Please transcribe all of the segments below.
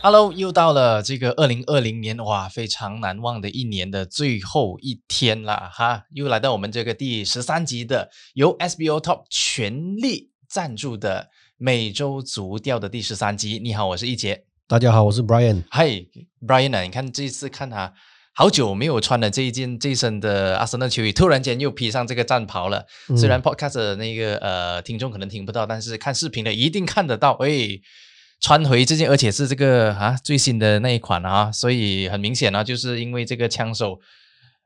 Hello，又到了这个二零二零年，哇，非常难忘的一年的最后一天了哈，又来到我们这个第十三集的由 SBO Top 全力赞助的每周足调的第十三集。你好，我是一杰。大家好，我是 Brian。嗨，Brian 啊，你看这一次看他好久没有穿了这一件这一身的阿森纳球衣，突然间又披上这个战袍了。虽然 Podcast 的那个呃听众可能听不到，但是看视频的一定看得到。喂。穿回这件，而且是这个啊最新的那一款啊，所以很明显啊，就是因为这个枪手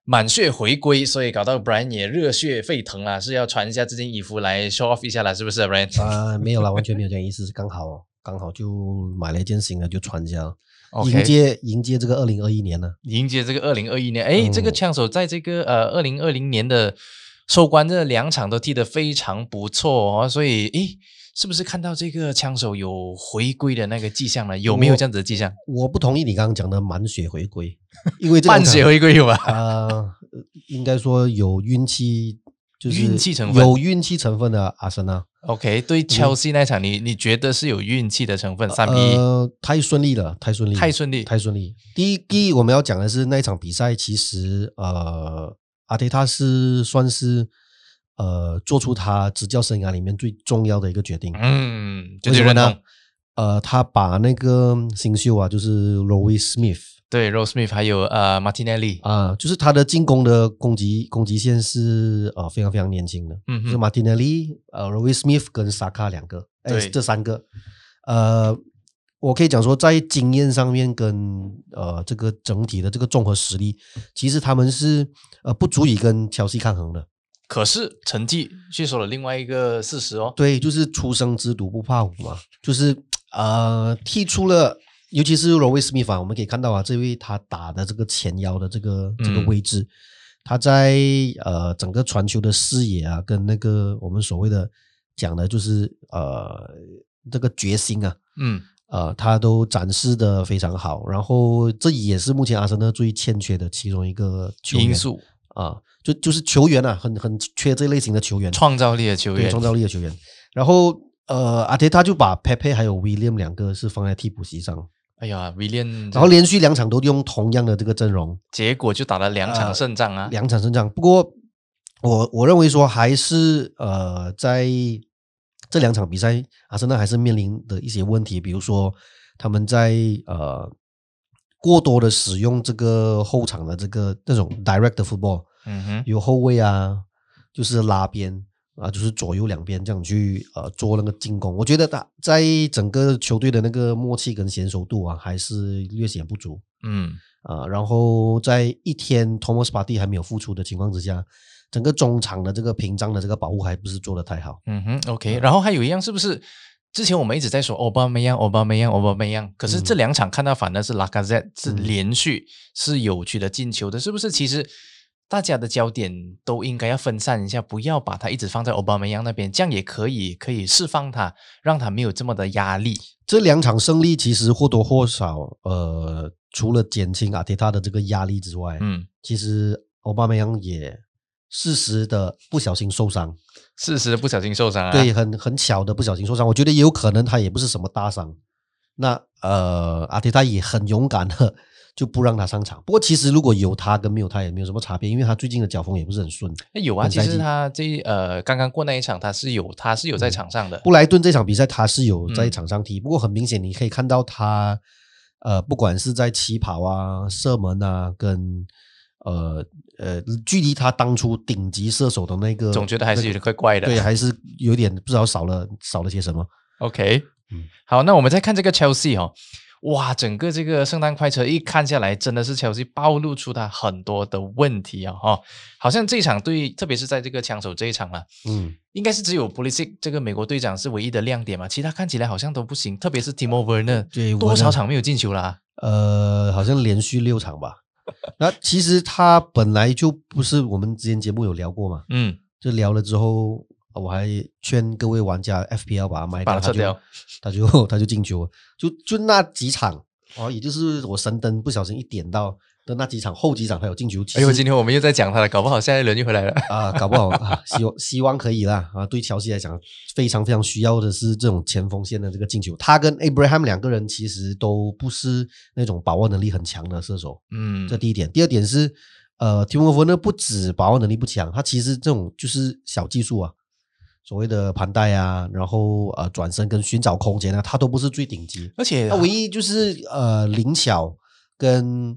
满血回归，所以搞到 Brian 也热血沸腾啊，是要穿一下这件衣服来 show off 一下了，是不是 Brian？啊，没有啦，完全没有这样意思，刚好刚好就买了一件新的就穿一下，迎接迎接这个二零二一年呢，迎接这个二零二一年。哎，这个枪手在这个呃二零二零年的收官这两场都踢得非常不错哦，所以诶。是不是看到这个枪手有回归的那个迹象了？有没有这样子的迹象？我不同意你刚刚讲的满血回归，因为半血回归有吧？啊，应该说有运气，就是运气成分，有运气成分的阿森纳。OK，对，切西那场，你你觉得是有运气的成分？三比一，太顺利了，太顺利，太顺利，太顺利。第一，第一，我们要讲的是那一场比赛，其实呃，阿迪他是算是。呃，做出他执教生涯里面最重要的一个决定。嗯，为什么呢？呃，他把那个新秀啊，就是 Roy Smith，对，Roy Smith，还有呃，Martinelli 啊，就是他的进攻的攻击攻击线是呃非常非常年轻的。嗯，是 Martinelli，呃，Roy Smith 跟 Saka 两个，哎，这三个，呃，我可以讲说，在经验上面跟呃这个整体的这个综合实力，其实他们是呃不足以跟乔西抗衡的。可是成绩却说了另外一个事实哦，对，就是初生之犊不怕虎嘛，就是呃踢出了，尤其是罗威斯密法，我们可以看到啊，这位他打的这个前腰的这个这个位置，他在呃整个传球的视野啊，跟那个我们所谓的讲的就是呃这个决心啊，嗯，呃他都展示的非常好，然后这也是目前阿森纳最欠缺的其中一个因素。啊。就就是球员啊，很很缺这类型的球员，创造力的球员，创造力的球员。然后呃，阿铁他就把佩佩还有威廉两个是放在替补席上。哎呀，威廉，然后连续两场都用同样的这个阵容，结果就打了两场胜仗啊，两场胜仗。不过我我认为说还是呃，在这两场比赛，阿森纳还是面临的一些问题，比如说他们在呃过多的使用这个后场的这个那种 direct football。嗯哼，有后卫啊，就是拉边啊，就是左右两边这样去呃做那个进攻。我觉得他在整个球队的那个默契跟娴熟度啊，还是略显不足。嗯啊，然后在一天 Thomas Partey 还没有复出的情况之下，整个中场的这个屏障的这个保护还不是做的太好。嗯哼，OK。然后还有一样，是不是之前我们一直在说奥巴梅扬、奥巴梅扬、奥巴梅扬，可是这两场看到反而是拉卡泽是连续是有趣的进球的，是不是？其实。大家的焦点都应该要分散一下，不要把它一直放在奥巴马扬那边，这样也可以可以释放他，让他没有这么的压力。这两场胜利其实或多或少，呃，除了减轻阿提塔的这个压力之外，嗯，其实奥巴马扬也适时的不小心受伤，适时的不小心受伤啊，对，很很巧的不小心受伤。我觉得也有可能他也不是什么大伤，那呃，阿提塔也很勇敢的。就不让他上场。不过其实如果有他跟没有他也没有什么差别，因为他最近的脚风也不是很顺。那有啊，其实他这呃刚刚过那一场他是有他是有在场上的。布莱顿这场比赛他是有在场上踢，不过很明显你可以看到他呃不管是在起跑啊、射门啊，跟呃呃距离他当初顶级射手的那个，总觉得还是有点怪怪的。对，还是有点不知道少了少了些什么。OK，嗯，好，那我们再看这个 Chelsea 哈。哇，整个这个圣诞快车一看下来，真的是乔西暴露出他很多的问题啊！哈，好像这场对，特别是在这个枪手这一场了，嗯，应该是只有布里斯这个美国队长是唯一的亮点嘛，其他看起来好像都不行，特别是 Timo Werner，对，多少场没有进球啦？呃，好像连续六场吧。那其实他本来就不是我们之前节目有聊过嘛，嗯，就聊了之后。我还劝各位玩家 FPL 把它卖掉，他就他就他就进球，就就那几场哦，也就是我神灯不小心一点到，的那几场后几场他有进球。哎呦，今天我们又在讲他了，搞不好下一轮又回来了啊，搞不好啊，希望希望可以啦啊！对乔西来讲，非常非常需要的是这种前锋线的这个进球。他跟 Abraham 两个人其实都不是那种把握能力很强的射手，嗯，这第一点。第二点是，呃，提莫夫呢不止把握能力不强，他其实这种就是小技术啊。所谓的盘带啊，然后呃转身跟寻找空间啊，他都不是最顶级，而且他唯一就是呃灵巧跟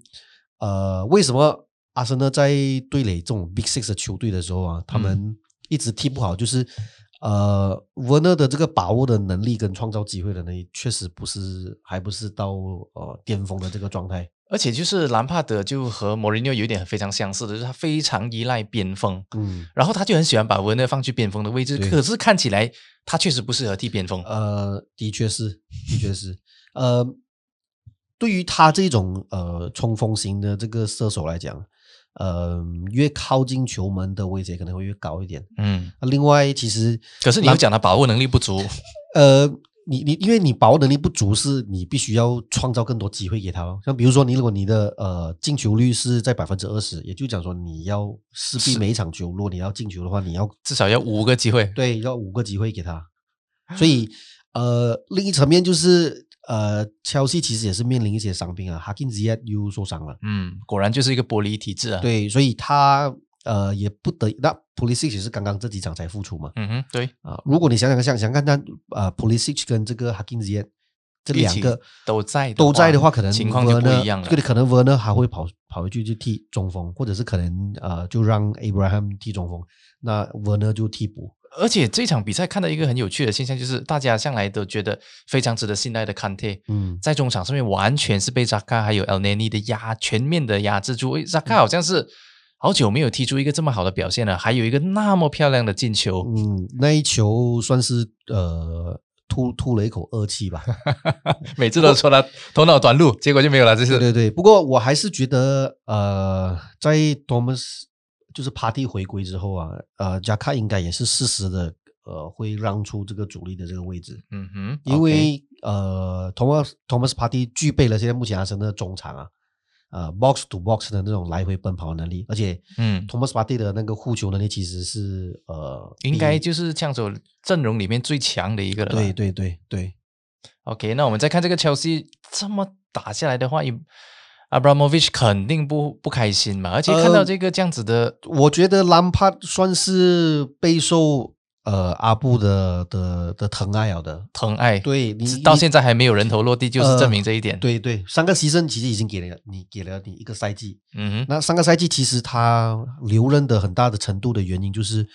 呃为什么阿森纳在对垒这种 Big Six 的球队的时候啊，他们一直踢不好，就是呃沃纳的这个把握的能力跟创造机会的能力，确实不是还不是到呃巅峰的这个状态。而且就是兰帕德就和莫里尼奥有一点非常相似的，就是他非常依赖边锋，嗯，然后他就很喜欢把文纳放去边锋的位置，可是看起来他确实不适合踢边锋。呃，的确是，的确是，呃，对于他这种呃冲锋型的这个射手来讲，呃，越靠近球门的位置可能会越高一点。嗯，另外，其实可是你要讲他把握能力不足，呃，你你因为你把握能力不足，是你必须要创造更多机会给他咯。像比如说，你如果你的呃进球率是在百分之二十，也就讲说你要势必每一场球，如果你要进球的话，你要至少要五个机会。对，要五个机会给他。所以，呃，另一层面就是，呃，切西其实也是面临一些伤病啊，哈金 z 又受伤了，嗯，果然就是一个玻璃体质啊。，对，所以他呃也不得那 Pulisic 也是刚刚这几场才复出嘛，嗯哼，对，啊、如果你想想想想看他呃 Pulisic 跟这个哈金 z 这一起两个都在都在的话，可能情况就不一样了对，可能 Verner 还会跑跑回去就踢中锋，或者是可能呃就让 Abraham 踢中锋，那 Verner 就替补。而且这场比赛看到一个很有趣的现象，就是大家向来都觉得非常值得信赖的坎特，嗯，在中场上面完全是被 Zaka 还有 El Neni 的压全面的压制住。诶扎卡好像是好久没有踢出一个这么好的表现了，还有一个那么漂亮的进球。嗯，那一球算是呃吐吐了一口恶气吧。每次都说他头脑短路，结果就没有了。这次对对对，不过我还是觉得呃，在 Thomas 就是 Party 回归之后啊，呃，加卡应该也是适时的呃会让出这个主力的这个位置，嗯哼，因为呃 Thomas Thomas Party 具备了现在目前阿森纳的中场啊。呃，box to box 的那种来回奔跑能力，而且嗯。Thomas Partey 的那个护球能力其实是呃，应该就是枪手阵容里面最强的一个了。对对对对，OK，那我们再看这个 Chelsea 这么打下来的话，Abramovich 肯定不不开心嘛，而且看到呃这个这样子的，我觉得兰帕算是备受呃阿布的的的疼爱了的。疼爱，对你到现在还没有人头落地，就是证明这一点。，对对，三个牺牲其实已经给了你给了你一个赛季。嗯哼，那上个赛季其实他留任的很大的程度的原因就是，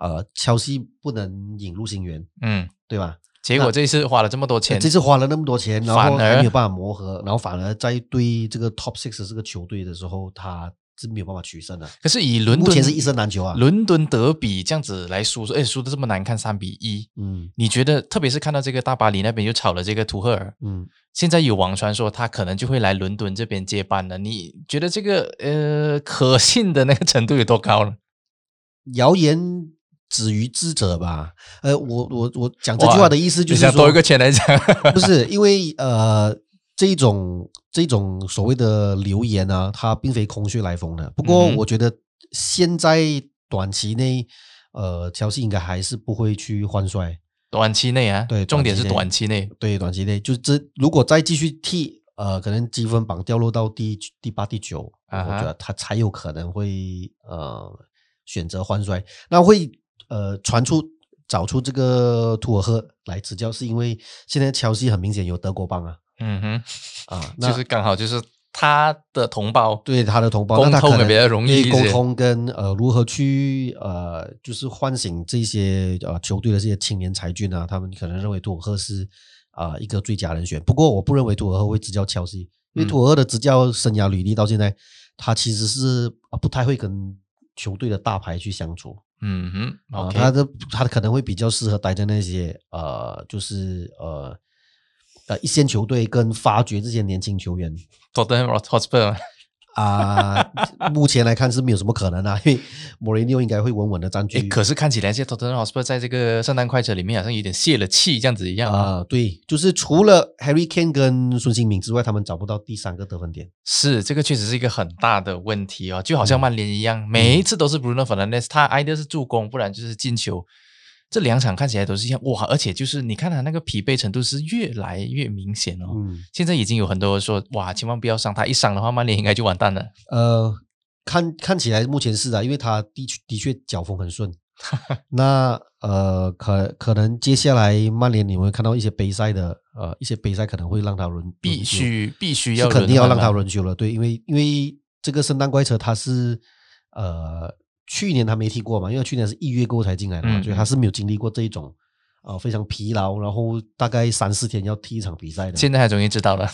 呃，乔西不能引入新援，嗯，对吧？结果这一次花了这么多钱，这次花了那么多钱，然后反而还没有办法磨合，然后反而在对这个 Top Six 这个球队的时候，他是没有办法取胜的。可是以伦敦目前是一胜难求啊。伦敦德比这样子来输，说哎输的这么难看，三比一。嗯你觉得，特别是看到这个大巴黎那边又炒了这个图赫尔，嗯，现在有网传说他可能就会来伦敦这边接班了。你觉得这个呃可信的那个程度有多高呢？谣言止于智者吧。呃，我我我讲这句话的意思就是说，想多一个钱来讲，不是因为呃这种这种所谓的流言啊，它并非空穴来风的。不过我觉得现在短期内，呃，乔西应该还是不会去换帅。短期内啊，对重点是短短期内。对，短期内就这，如果再继续踢，呃，可能积分榜掉落到第第八、第九，啊我觉得他才有可能会呃选择换帅。那会呃传出找出这个图尔赫来执教，是因为现在乔西很明显有德国帮啊嗯哼，啊，那就是刚好就是他的同胞，对他的同胞，沟那他可能通也比较容易沟通跟呃如何去呃就是唤醒这些呃球队的这些青年才俊啊，他们可能认为图尔赫是啊、一个最佳人选。不过我不认为图尔赫会执教切西，因为嗯图尔赫的执教生涯履历到现在，他其实是啊不太会跟球队的大牌去相处嗯哼啊他的他可能会比较适合待在那些呃就是呃。呃，一线球队跟发掘这些年轻球员，托登 Hotspur，啊，目前来看是没有什么可能啊，因为莫雷尼奥应该会稳稳的占据。可是看起来现在 Tottenham Hotspur 在这个圣诞快车里面好像有点泄了气，这样子一样啊。啊，对，就是除了 Harry Kane 跟孙兴敏之外，他们找不到第三个得分点。是，这个确实是一个很大的问题哦，就好像曼联一样，每一次都是 Bruno Fernandes，他挨的是助攻，不然就是进球。这两场看起来都是一样哇，而且就是你看他那个疲惫程度是越来越明显哦。嗯，现在已经有很多人说哇，千万不要伤他，一伤的话，曼联应该就完蛋了。呃，看看起来目前是的，因为他的确的确脚风很顺。那呃，可可能接下来曼联你会看到一些杯赛的呃一些杯赛可能会让他轮，必须必须是要肯定要让他轮休了。对，因为因为这个圣诞怪车他是呃去年他没踢过嘛，因为去年是一月过后才进来的嘛，嗯所以他是没有经历过这一种呃非常疲劳，然后大概三四天要踢一场比赛的。现在他终于知道了，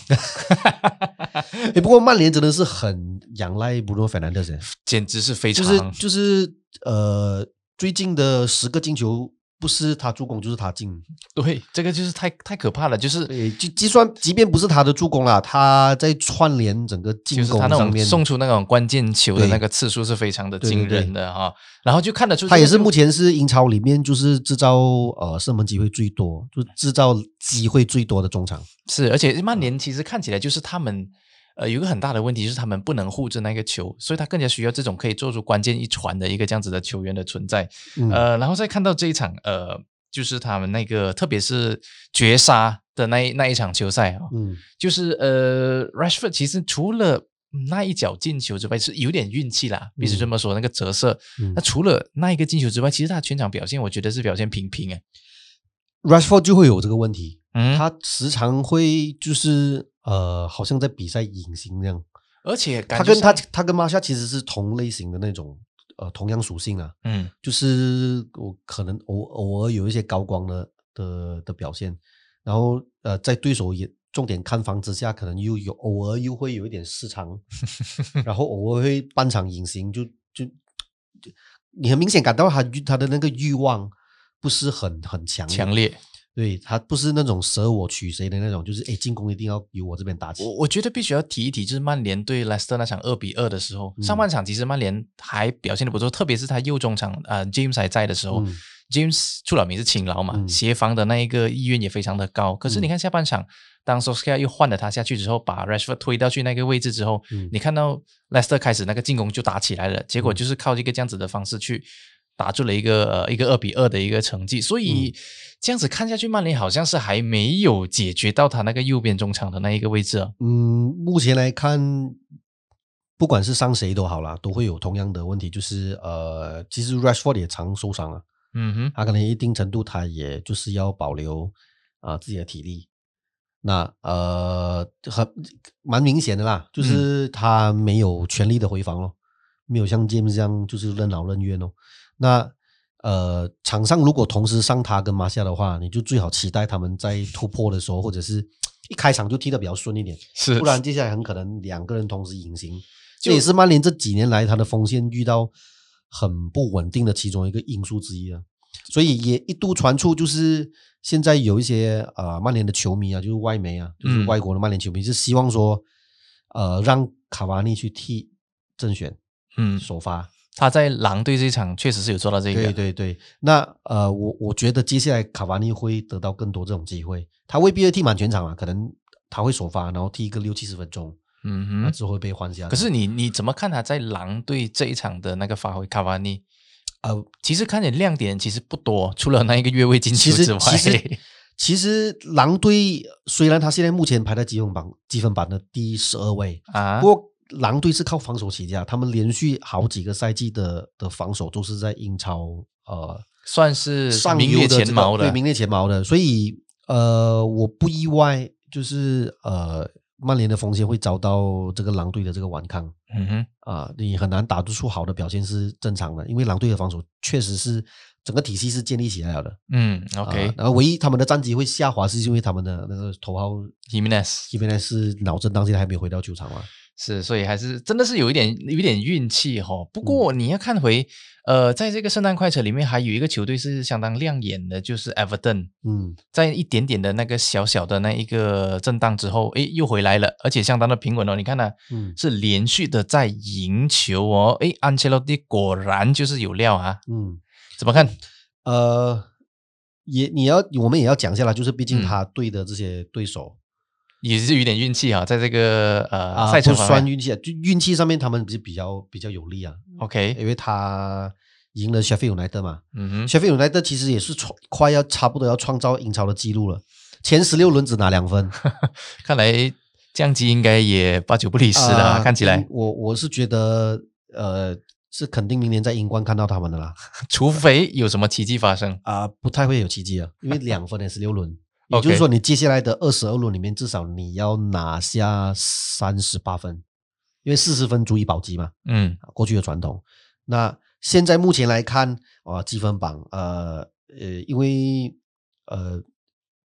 哎不过曼联真的是很仰赖 Bruno Fernandes，简直是非常。就是就是呃最近的十个进球不是他助攻就是他进。对，这个就是太太可怕了，就是对，就计算，即便不是他的助攻啦，他在串联整个进就是他那种攻上面，送出那种关键球的那个次数是非常的惊人的哈，然后就看得出这个他也是目前是英超里面就是制造呃射门机会最多，就制造机会最多的中场。是，而且曼联其实看起来就是他们呃有一个很大的问题，就是他们不能护着那个球，所以他更加需要这种可以做出关键一传的一个这样子的球员的存在。嗯呃，然后再看到这一场呃，就是他们那个特别是绝杀的那一那一场球赛啊、嗯就是呃，Rashford 其实除了那一脚进球之外，是有点运气啦，必须这么说，那个折射。嗯那除了那一个进球之外，其实他全场表现，我觉得是表现平平哎。，Rashford 就会有这个问题，嗯，他时常会就是呃，好像在比赛隐形这样。而且感他跟他他跟马夏其实是同类型的那种呃同样属性啊，嗯就是我可能偶偶尔有一些高光的的的表现，然后呃在对手也重点看防之下，可能又有偶尔又会有一点失常，然后偶尔会半场隐形，就就就你很明显感到他他的那个欲望不是很很强烈强烈。对他不是那种舍我取谁的那种，就是哎进攻一定要由我这边打起。我我觉得必须要提一提，就是曼联对莱斯特那场二比二的时候，嗯上半场其实曼联还表现的不错，特别是他右中场呃 James 还在的时候、嗯 j a m e s 出了名是勤劳嘛，嗯协防的那一个意愿也非常的高。可是你看下半场，当 s o s k a 又换了他下去之后，把 Rashford 推到去那个位置之后，嗯你看到莱斯特开始那个进攻就打起来了，结果就是靠一个这样子的方式去。打出了一个呃一个二比二的一个成绩，所嗯以这样子看下去，曼联好像是还没有解决到他那个右边中场的那一个位置啊。嗯，目前来看，不管是伤谁都好啦，都会有同样的问题，就是呃，其实 Rashford 也常受伤啊，嗯哼，他可能一定程度他也就是要保留啊、自己的体力。那呃，很蛮明显的啦，就是他没有全力的回防咯，没有像 James 这样就是任劳任怨哦。那呃，场上如果同时上他跟马夏的话，你就最好期待他们在突破的时候，或者是一开场就踢得比较顺一点，是不然接下来很可能两个人同时隐形。这也是曼联这几年来他的锋线遇到很不稳定的其中一个因素之一啊。所以也一度传出，就是现在有一些呃曼联的球迷啊，就是外媒啊，就是嗯外国的曼联球迷，是希望说，呃，让卡瓦尼去替正选嗯，首发。他在狼队这一场确实是有做到这个。对对对，那呃，我我觉得接下来卡瓦尼会得到更多这种机会，他未必会踢满全场啊，可能他会首发，然后踢一个六七十分钟，嗯哼。后会被换下来。可是你你怎么看他在狼队这一场的那个发挥？卡瓦尼，呃，其实看点亮点其实不多，除了那一个越位进球之外，其实 其实狼队虽然他现在目前排在积分榜积分榜的第十二位，啊，不过狼队是靠防守起家，他们连续好几个赛季的的防守都是在英超呃算是上名列游的这个前茅的对，。名列前茅的，所以呃，我不意外，就是呃，曼联的锋线会遭到这个狼队的这个顽抗嗯哼，啊、你很难打得出好的表现是正常的，因为狼队的防守确实是整个体系是建立起来了的。嗯啊，OK，然后唯一他们的战绩会下滑，是因为他们的那个头号 Jimenez 基本上是脑震荡，现在还没有回到球场嘛。是，所以还是真的是有一点有一点运气哈、哦。不嗯过你要看回，呃，在这个圣诞快车里面，还有一个球队是相当亮眼的，就是 Everton。嗯，在一点点的那个小小的那一个震荡之后，诶，又回来了，而且相当的平稳哦。你看呢、嗯是连续的在赢球哦。诶，安切洛蒂果然就是有料啊，嗯，怎么看？呃，也你要我们也要讲下来，就是毕竟嗯他对的这些对手也是有点运气啊，在这个呃、啊，赛程方面。算运气啊，就运气上面他们是比较比较有利啊，OK，因为他赢了 Sheffield United 嘛嗯哼，，Sheffield United 其实也是创快要差不多要创造英超的记录了，前十六轮只拿两分，看来降级应该也八九不离十了看起来嗯，我我是觉得呃是肯定明年在英冠看到他们的啦，除非有什么奇迹发生。啊、不太会有奇迹啊，因为两分的十六轮。也就是说，你接下来的二十二轮里面，至少你要拿下三十八分，因为四十分足以保级嘛。嗯啊过去的传统。那现在目前来看，啊，积分榜，呃呃，因为呃，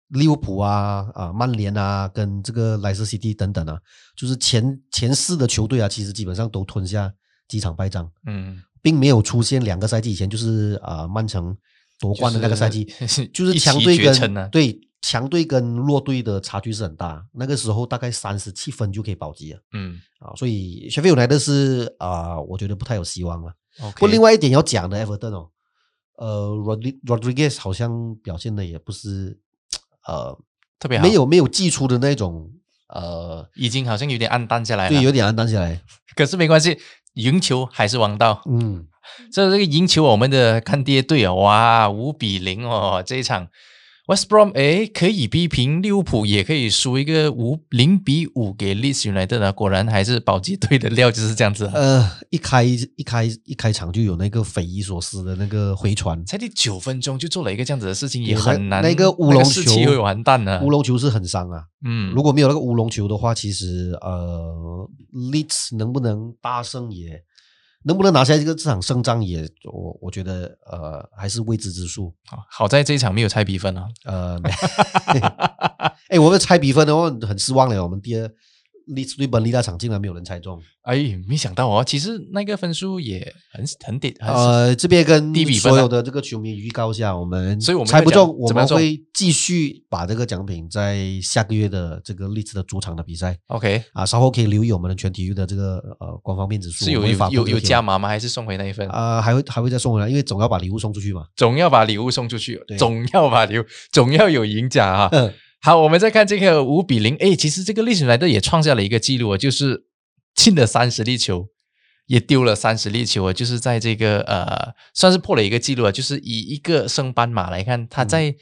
利物浦啊啊，曼联啊，跟这个莱斯 City 等等啊，就是前前四的球队啊，其实基本上都吞下几场败仗，嗯，并没有出现两个赛季以前就是啊、曼城夺冠的那个赛季，就是就是强队跟啊对强队跟弱队的差距是很大，那个时候大概三十七分就可以保级了。嗯啊，所以雪菲有来的是啊、我觉得不太有希望了。不过另外一点要讲的，Everton 哦，呃，Rodri Rodriguez 好像表现的也不是呃特别好，没有没有寄出的那种呃，已经好像有点暗淡下来了。对，有点暗淡下来。可是没关系，赢球还是王道。嗯，这这个赢球，我们的干爹队啊，哇，五比零哦，这一场 West Brom 哎可以逼平利物浦，也可以输一个五零比五给 Leeds United 啊，果然还是保级队的料就是这样子啊。呃，一开一开一开场就有那个匪夷所思的那个回传，才第九分钟就做了一个这样子的事情，也很难。那个乌龙球会完蛋了。乌龙球是很伤啊。嗯，如果没有那个乌龙球的话，其实呃，Leeds 能不能大胜也，能不能拿下这个这场胜仗也，我我觉得呃还是未知之数。好好在这一场没有猜比分啊。呃，哎，我们猜比分的话很失望了，我们第二 Leeds 对本利大场竟然没有人猜中。哎，没想到哦，其实那个分数也很很低，很呃，这边跟低比分啊所有的这个球迷预告一下，我们所以我们猜不中，我们会继续把这个奖品在下个月的这个利兹的主场的比赛 OK，啊，稍后可以留意我们的全体育的这个呃官方面子数，是有有有有加码吗？还是送回那一份？啊，还会还会再送回来，因为总要把礼物送出去嘛。总要把礼物送出去对，总要把礼物，总要有赢家啊！嗯好，我们再看这个五比零，哎，其实这个历史来的也创下了一个记录啊，就是进了三十粒球，也丢了三十粒球啊，就是在这个呃，算是破了一个记录啊，就是以一个升班马来看，他在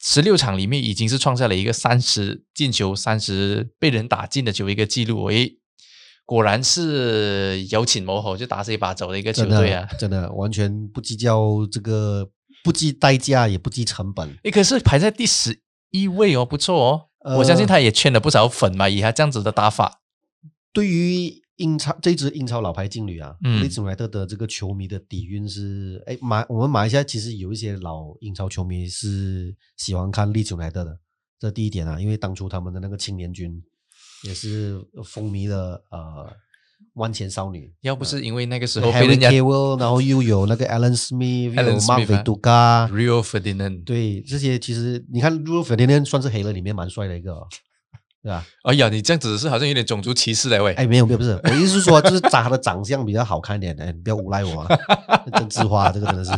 十六场里面已经是创下了一个三十进球、三十被人打进的球一个记录，诶，果然是有请某猴就打这一把走的一个球队啊！真的完全不计较这个，不计代价，也不计成本。诶，可是排在第十一位哦，不错哦。我相信呃他也圈了不少粉嘛，以他这样子的打法。对于英超这支英超老牌劲旅啊，嗯利兹莱特的这个球迷的底蕴是，哎，马我们马来西亚其实有一些老英超球迷是喜欢看利兹莱特的，这第一点啊，因为当初他们的那个青年军也是风靡了呃万千少女。要不是因为那个时候被人家然后又有那个 Alan Smith，又 Alan 有 Mark v i d u g a Rio Ferdinand，对这些其实你看 r u f e r d i n 算是黑人里面蛮帅的一个、哦，对吧？哎呀，你这样子是好像有点种族歧视了喂。哎，没有没有，不是，我意思是说，就是长他的长相比较好看一点，哎，你不要诬赖我啊，政治化这个真的是。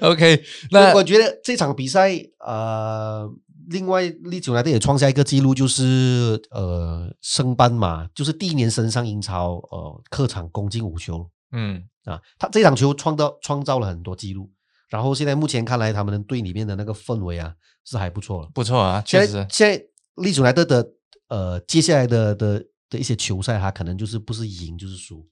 OK，那我觉得这场比赛，呃，另外利兹莱特也创下一个记录，就是呃升班马，就是第一年升上英超，呃，客场攻进五球嗯，啊，他这场球创造创造了很多记录，然后现在目前看来，他们队里面的那个氛围啊是还不错了。不错啊，确实。现在利兹莱特的呃接下来的的的一些球赛，他可能就是不是赢就是输，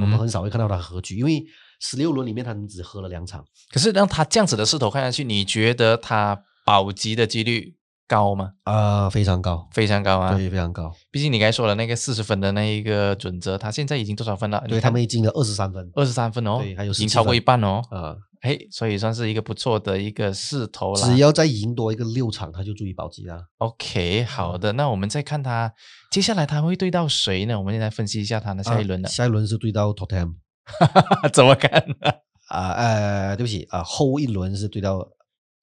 我们嗯，很少会看到他和局，因为十六轮里面他们只喝了两场。可是让他这样子的势头看下去，你觉得他保级的几率高吗？啊、非常高，非常高啊！对，非常高。毕竟你刚才说了那个四十分的那一个准则，他现在已经多少分了？对他们已经了二十三分，二十三分哦，对还有已经超过一半哦。啊、哎，所以算是一个不错的一个势头啦。只要再赢多一个六场，他就注意保级了。OK，好的，那我们再看他接下来他会对到谁呢？我们现在分析一下他的下一轮的、啊下一轮是对到 Tottenham 怎么看呢？啊呃，对不起啊，后一轮是对到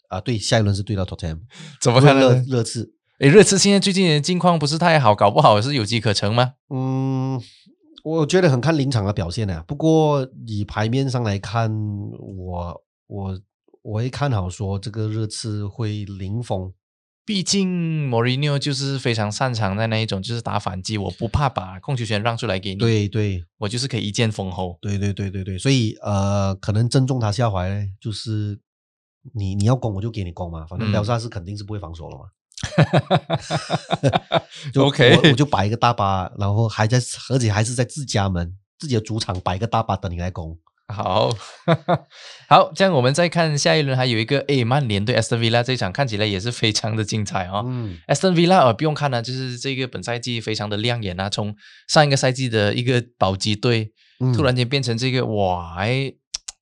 啊，对，下一轮是对到 Tottenham，怎么看热呢？热刺。诶，热刺现在最近的境况不是太好，搞不好是有机可乘吗？嗯，我觉得很看临场的表现呢。不过以牌面上来看，我我我会看好说这个热刺会零封。毕竟莫里尼奥就是非常擅长在那一种，就是打反击，我不怕把控球权让出来给你，对对我就是可以一剑封喉。对对对对对，所以呃，可能正中他下怀呢，就是你你要攻我就给你攻嘛，反正嗯廖沙是肯定是不会防守了嘛。就 OK 我我就摆一个大巴，然后还在，而且还是在自家门自己的主场摆一个大巴等你来攻。好，好，这样我们再看下一轮，还有一个诶，曼联对 Aston Villa 这一场看起来也是非常的精彩哦。嗯 Aston Villa 呃不用看了，就是这个本赛季非常的亮眼啊，从上一个赛季的一个保级队，嗯突然间变成这个哇，哎，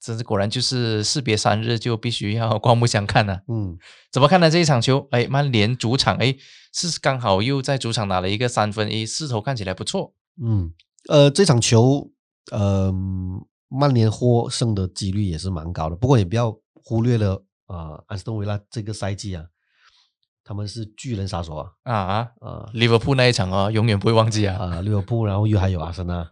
真是果然就是士别三日就必须要 刮目相看啊。嗯怎么看呢？这一场球，哎，曼联主场，哎，是刚好又在主场拿了一个三分，哎，势头看起来不错。嗯，呃，这场球，呃，曼联获胜的几率也是蛮高的，不过也不要忽略了呃，安斯顿维拉这个赛季啊，他们是巨人杀手啊，啊，呃利物浦那一场哦，永远不会忘记啊。啊，利物浦，然后又还有阿森纳，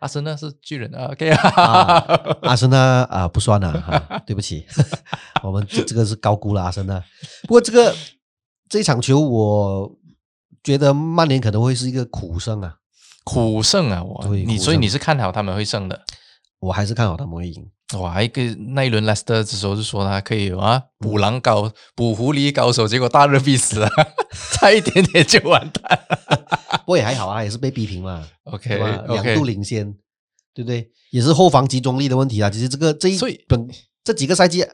阿森纳是巨人啊，OK 啊啊，阿森纳啊不算了哈，对不起，我们这这个是高估了阿森纳。不过这个这场球，我觉得曼联可能会是一个苦胜啊，苦胜啊，我你所以你是看好他们会胜的。我还是看好他们会赢。哇，一个那一轮莱斯特的时候就说他可以啊，捕狼高捕狐狸高手，结果大热必死啊，差一点点就完蛋了。不过也还好啊，也是被逼平嘛。OK？两度领先，对不对？也是后防集中力的问题啊。其实这个这一本这几个赛季，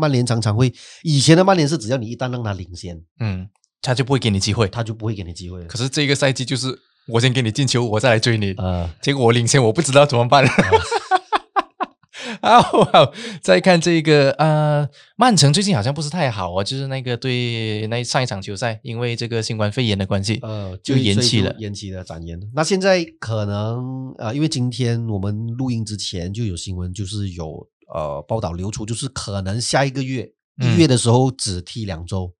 曼联常常会以前的曼联是只要你一旦让他领先，嗯，他就不会给你机会。他就不会给你机会。可是这个赛季就是我先给你进球，我再来追你，呃，结果我领先，我不知道怎么办。好 好，再看这个呃，曼城最近好像不是太好哦，就是那个对那上一场球赛，因为这个新冠肺炎的关系，呃，就延期了。延期了，展延了。那现在可能呃，因为今天我们录音之前就有新闻，就是有呃报道流出，就是可能下一个月嗯。一月的时候只踢两周，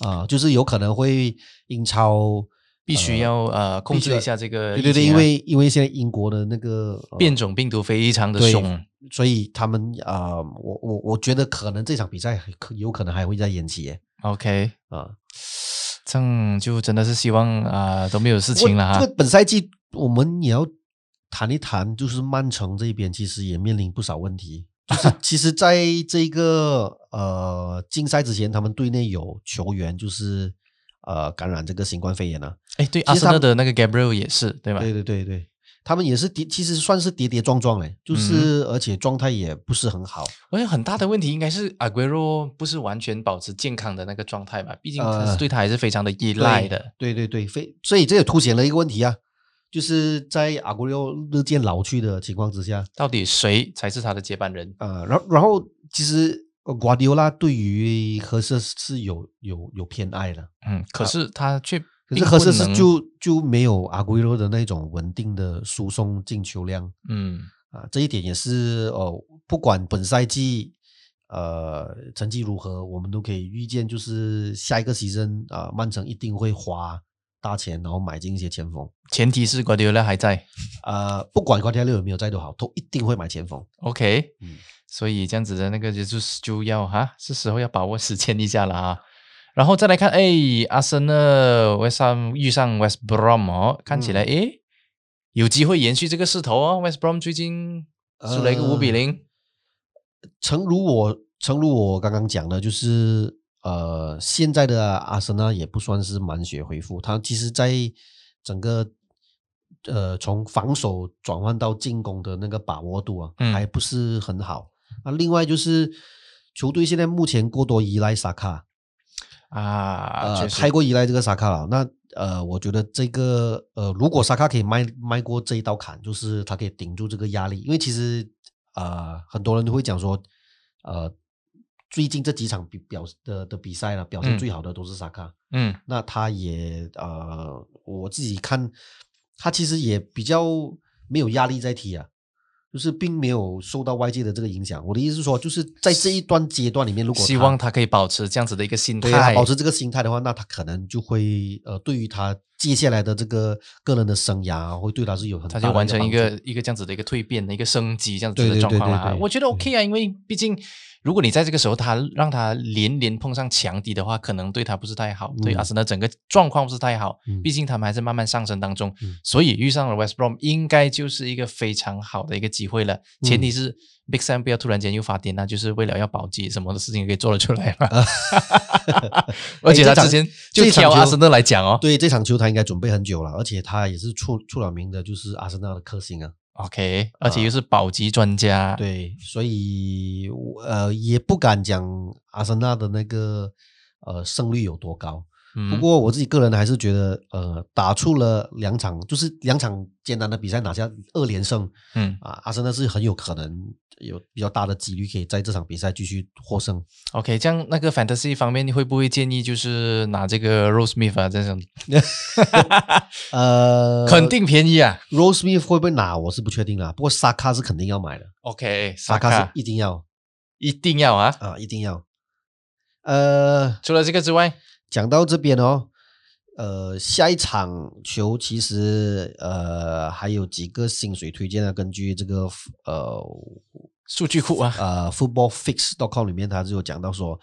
啊、就是有可能会英超必须要呃控制一下这个啊、对对对，因为因为现在英国的那个、呃变种病毒非常的凶。所以他们啊、呃我我我觉得可能这场比赛还可有可能还会再延期耶 OK，啊。这样就真的是希望啊、都没有事情了哈。这个本赛季我们也要谈一谈，就是曼城这边其实也面临不少问题。就是其实在这个呃竞赛之前，他们队内有球员就是呃感染这个新冠肺炎啊、哎，对，阿森纳的那个 Gabriel 也是，对吧？对对对对，他们也是跌，其实算是跌跌撞撞嘞，嗯就是、而且状态也不是很好。而且很大的问题应该是阿圭罗不是完全保持健康的那个状态嘛，毕竟他是呃对他还是非常的依赖的。对对对，非所以这也凸显了一个问题啊，就是在阿古利奥日渐老去的情况之下，到底谁才是他的接班人？呃，然后然后其实呃瓜迪奥拉对于何塞是有有有偏爱的，嗯，可是他却啊可是何塞是就就没有阿圭罗的那种稳定的输送进球量嗯啊，这一点也是哦，不管本赛季呃成绩如何，我们都可以预见，就是下一个席阵啊，曼城一定会花大钱，然后买进一些前锋。前提是瓜迪奥拉还在。呃，不管瓜迪奥拉有没有在都好，都一定会买前锋。OK，嗯所以这样子的那个就是就要哈，是时候要把握时间一下了啊。然后再来看，哎，阿森纳 Ham 遇上 West Brom 哦，看起来嗯哎有机会延续这个势头哦。West Brom 最近输了一个五比零，诚如我诚如我刚刚讲的，就是呃，现在的阿森纳也不算是满血恢复，他其实在整个呃从防守转换到进攻的那个把握度啊，嗯还不是很好。那另外就是球队现在目前过多依赖萨卡，啊，呃，太过依赖这个萨卡了。那呃，我觉得这个呃，如果萨卡可以迈迈过这一道坎，就是他可以顶住这个压力，因为其实呃，很多人都会讲说，呃，最近这几场比表的的比赛呢，表现嗯。最好的都是萨卡。嗯。那他也呃，我自己看，他其实也比较没有压力在踢啊，就是并没有受到外界的这个影响。我的意思是说，就是在这一段阶段里面，如果希望他可以保持这样子的一个心对他态，保持这个心态的话，那他可能就会呃，对于他接下来的这个个人的生涯，会对他是有很大的他就完成一个一个这样子的一个蜕变的一个升级这样子的状况啦。我觉得 OK 啊，因为毕竟如果你在这个时候他让他连连碰上强敌的话，可能对他不是太好，对嗯阿森纳整个状况不是太好。嗯毕竟他们还是慢慢上升当中，嗯所以遇上了 West Brom 应该就是一个非常好的一个机会了。前嗯提是 Big Sam 不要突然间又发癫，那就是为了要保级，什么的事情可以做得出来嘛。而且他之前就挑阿森纳来讲哦。对这场球他应该准备很久了，而且他也是出出了名的，就是阿森纳的克星啊。OK，而且又是保级专家。对，所以呃也不敢讲阿森纳的那个呃胜率有多高。嗯，不过我自己个人还是觉得，呃，打出了两场，就是两场艰难的比赛拿下二连胜嗯啊，阿森纳是很有可能有比较大的几率可以在这场比赛继续获胜。OK，这样那个 fantasy 方面，你会不会建议就是拿这个 Rose Smith 啊这种？呃，肯定便宜啊。Rose Smith 会不会拿，我是不确定啦。不过萨卡是肯定要买的，OK，萨卡是一定要一定要啊。啊，一定要。呃，除了这个之外，讲到这边哦，呃，下一场球其实呃还有几个薪水推荐啊，根据这个呃数据库啊，呃 footballfix.com 里面，它就有讲到说，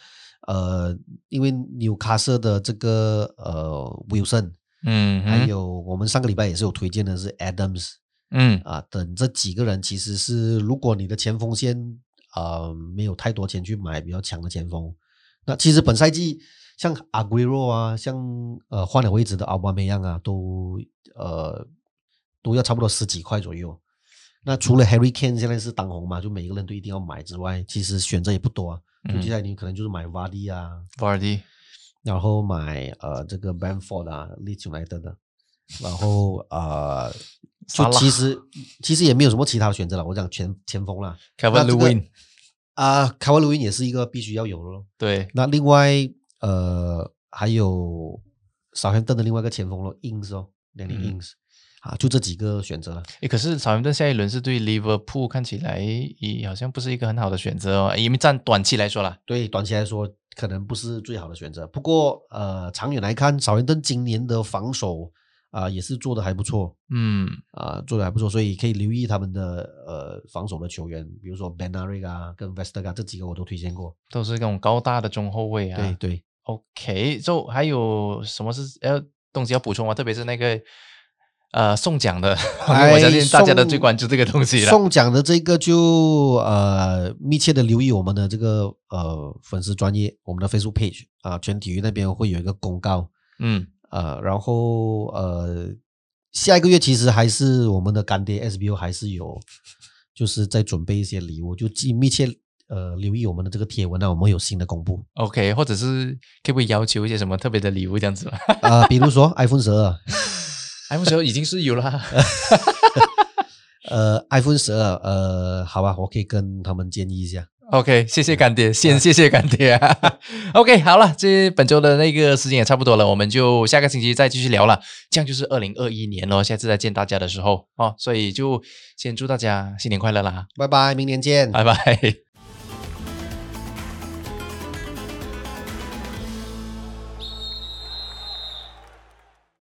呃，因为纽卡斯的这个呃 Wilson，、嗯，还有我们上个礼拜也是有推荐的是 Adams 嗯。啊、等这几个人，其实是如果你的前锋线呃没有太多钱去买比较强的前锋，那其实本赛季像阿圭罗啊，像呃换了位置的奥巴梅扬啊，都呃都要差不多十几块左右。那除了 Harry Kane 现在是当红嘛，就每个人都一定要买之外，其实选择也不多啊。接下来你可能就是买 Vardy 啊，，Vardy，然后买呃这个 Bamford 啊，Leeds United 的，然后呃就其实其实也没有什么其他的选择了。我讲前前锋啦 Kevin Lewin 啊，卡瓦卢因也是一个必须要有的咯。对，那另外呃还有少亨顿的另外一个前锋咯，Ings 哦 d a n n 嗯 Ings 啊，就这几个选择了。诶，可是草原顿下一轮是对 Liverpool 看起来也好像不是一个很好的选择哦，因为站短期来说啦，对，短期来说可能不是最好的选择。不过呃，长远来看，少亨顿今年的防守啊、也是做的还不错。嗯啊、做的还不错，所以可以留意他们的呃防守的球员，比如说 Ben a r i 啊，跟 Vesterga 这几个我都推荐过。都是那种高大的中后卫啊。对对，OK，就还有什么是要东西要补充吗？特别是那个呃送奖的，我相信大家都最关注这个东西了。送奖的这个就呃密切的留意我们的这个呃粉丝专业，我们的 Facebook page 啊、全体育那边会有一个公告，嗯呃，然后呃下一个月其实还是我们的干爹 SBO 还是有就是在准备一些礼物，就记密切呃留意我们的这个贴文啊，我们会有新的公布。，OK，或者是可不可以要求一些什么特别的礼物这样子吧 啊，比如说 iPhone 十二，？iPhone 十二已经是有了哈。呃，iPhone 十二，呃，好吧，我可以跟他们建议一下。OK，谢谢干爹，先谢谢干爹啊。OK，好了，这本周的那个时间也差不多了，我们就下个星期再继续聊了。这样就是二零二一年咯，下次再见大家的时候哦，所以就先祝大家新年快乐啦，拜拜，明年见。拜拜。